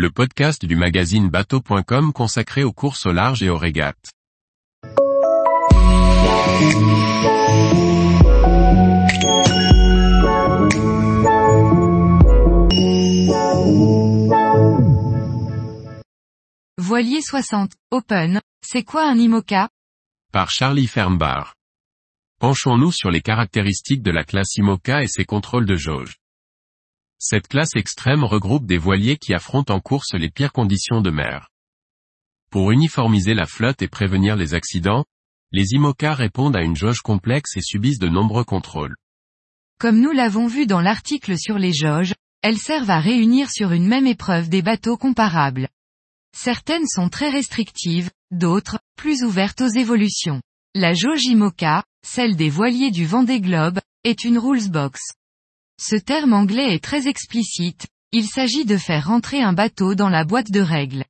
le podcast du magazine bateau.com consacré aux courses au large et aux régates. Voilier 60, Open, c'est quoi un IMOCA? Par Charlie Fernbar. Penchons-nous sur les caractéristiques de la classe IMOCA et ses contrôles de jauge. Cette classe extrême regroupe des voiliers qui affrontent en course les pires conditions de mer. Pour uniformiser la flotte et prévenir les accidents, les IMOCA répondent à une jauge complexe et subissent de nombreux contrôles. Comme nous l'avons vu dans l'article sur les jauges, elles servent à réunir sur une même épreuve des bateaux comparables. Certaines sont très restrictives, d'autres, plus ouvertes aux évolutions. La jauge IMOCA, celle des voiliers du Vendée Globe, est une rules box. Ce terme anglais est très explicite, il s'agit de faire rentrer un bateau dans la boîte de règles.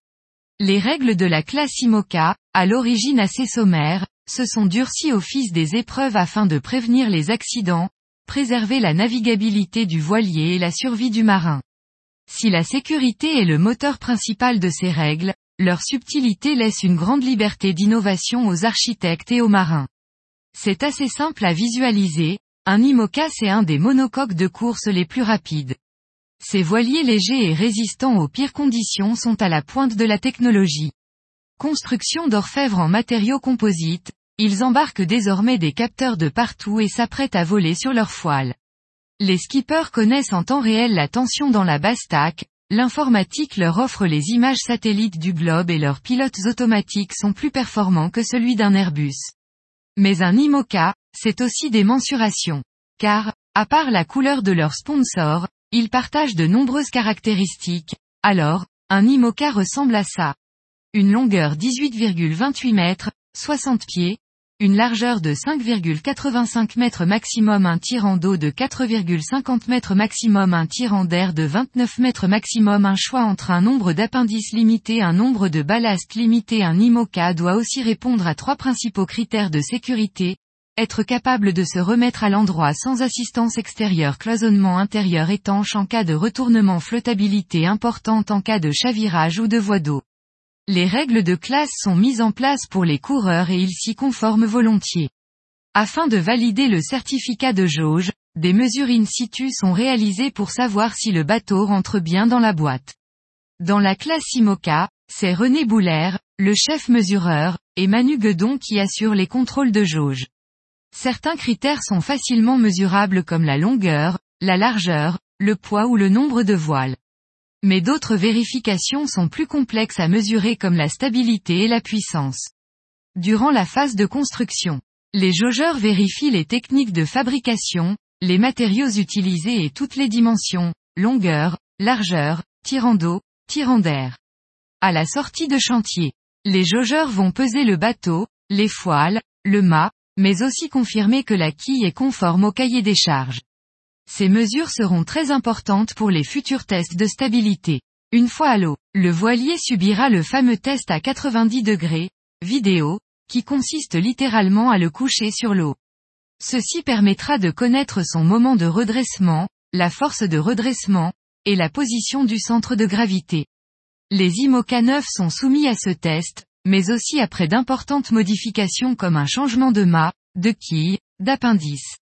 Les règles de la classe IMOCA, à l'origine assez sommaires, se sont durcies au fil des épreuves afin de prévenir les accidents, préserver la navigabilité du voilier et la survie du marin. Si la sécurité est le moteur principal de ces règles, leur subtilité laisse une grande liberté d'innovation aux architectes et aux marins. C'est assez simple à visualiser, un IMOCA c'est un des monocoques de course les plus rapides. Ces voiliers légers et résistants aux pires conditions sont à la pointe de la technologie. Construction d'orfèvre en matériaux composites, ils embarquent désormais des capteurs de partout et s'apprêtent à voler sur leur foile. Les skippers connaissent en temps réel la tension dans la basse-taque, l'informatique leur offre les images satellites du globe et leurs pilotes automatiques sont plus performants que celui d'un Airbus. Mais un IMOCA, c'est aussi des mensurations. Car, à part la couleur de leur sponsor, ils partagent de nombreuses caractéristiques. Alors, un IMOCA ressemble à ça. Une longueur 18,28 mètres, 60 pieds, une largeur de 5,85 mètres maximum un tirant d'eau de 4,50 mètres maximum un tirant d'air de 29 mètres maximum un choix entre un nombre d'appendices limité un nombre de ballasts limité un IMOCA doit aussi répondre à trois principaux critères de sécurité, être capable de se remettre à l'endroit sans assistance extérieure cloisonnement intérieur étanche en cas de retournement flottabilité importante en cas de chavirage ou de voie d'eau. Les règles de classe sont mises en place pour les coureurs et ils s'y conforment volontiers. Afin de valider le certificat de jauge, des mesures in situ sont réalisées pour savoir si le bateau rentre bien dans la boîte. Dans la classe IMOCA, c'est René Boulaire, le chef mesureur, et Manu Guedon qui assurent les contrôles de jauge. Certains critères sont facilement mesurables comme la longueur, la largeur, le poids ou le nombre de voiles. Mais d'autres vérifications sont plus complexes à mesurer comme la stabilité et la puissance. Durant la phase de construction, les jaugeurs vérifient les techniques de fabrication, les matériaux utilisés et toutes les dimensions, longueur, largeur, tirant d'eau, tirant d'air. À la sortie de chantier, les jaugeurs vont peser le bateau, les foiles, le mât, mais aussi confirmer que la quille est conforme au cahier des charges. Ces mesures seront très importantes pour les futurs tests de stabilité. Une fois à l'eau, le voilier subira le fameux test à 90 degrés, vidéo, qui consiste littéralement à le coucher sur l'eau. Ceci permettra de connaître son moment de redressement, la force de redressement, et la position du centre de gravité. Les IMOCA 9 sont soumis à ce test, mais aussi après d'importantes modifications comme un changement de mât, de quille, d'appendice.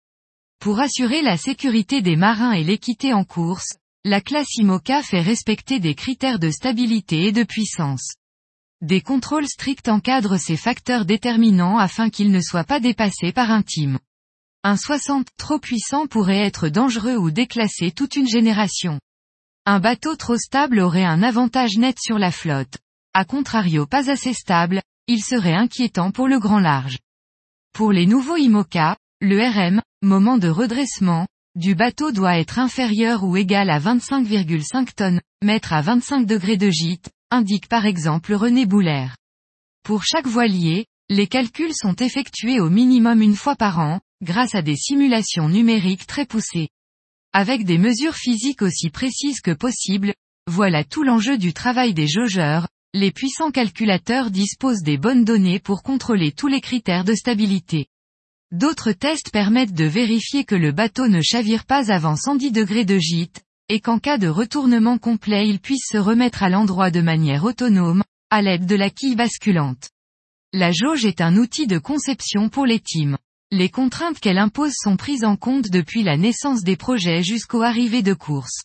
Pour assurer la sécurité des marins et l'équité en course, la classe IMOCA fait respecter des critères de stabilité et de puissance. Des contrôles stricts encadrent ces facteurs déterminants afin qu'ils ne soient pas dépassés par un team. Un 60 trop puissant pourrait être dangereux ou déclasser toute une génération. Un bateau trop stable aurait un avantage net sur la flotte. A contrario pas assez stable, il serait inquiétant pour le grand large. Pour les nouveaux IMOCA, le RM, moment de redressement, du bateau doit être inférieur ou égal à 25,5 tonnes, mètre à 25 degrés de gîte, indique par exemple René Boulaire. Pour chaque voilier, les calculs sont effectués au minimum une fois par an, grâce à des simulations numériques très poussées. Avec des mesures physiques aussi précises que possible, voilà tout l'enjeu du travail des jaugeurs, les puissants calculateurs disposent des bonnes données pour contrôler tous les critères de stabilité. D'autres tests permettent de vérifier que le bateau ne chavire pas avant 110 degrés de gîte, et qu'en cas de retournement complet il puisse se remettre à l'endroit de manière autonome, à l'aide de la quille basculante. La jauge est un outil de conception pour les teams. Les contraintes qu'elle impose sont prises en compte depuis la naissance des projets jusqu'aux arrivées de course.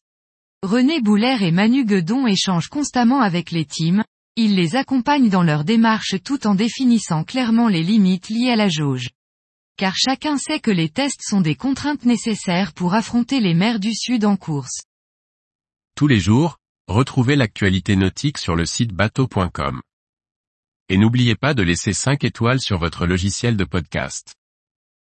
René Bouler et Manu Guedon échangent constamment avec les teams, ils les accompagnent dans leur démarche tout en définissant clairement les limites liées à la jauge. Car chacun sait que les tests sont des contraintes nécessaires pour affronter les mers du Sud en course. Tous les jours, retrouvez l'actualité nautique sur le site bateau.com. Et n'oubliez pas de laisser 5 étoiles sur votre logiciel de podcast.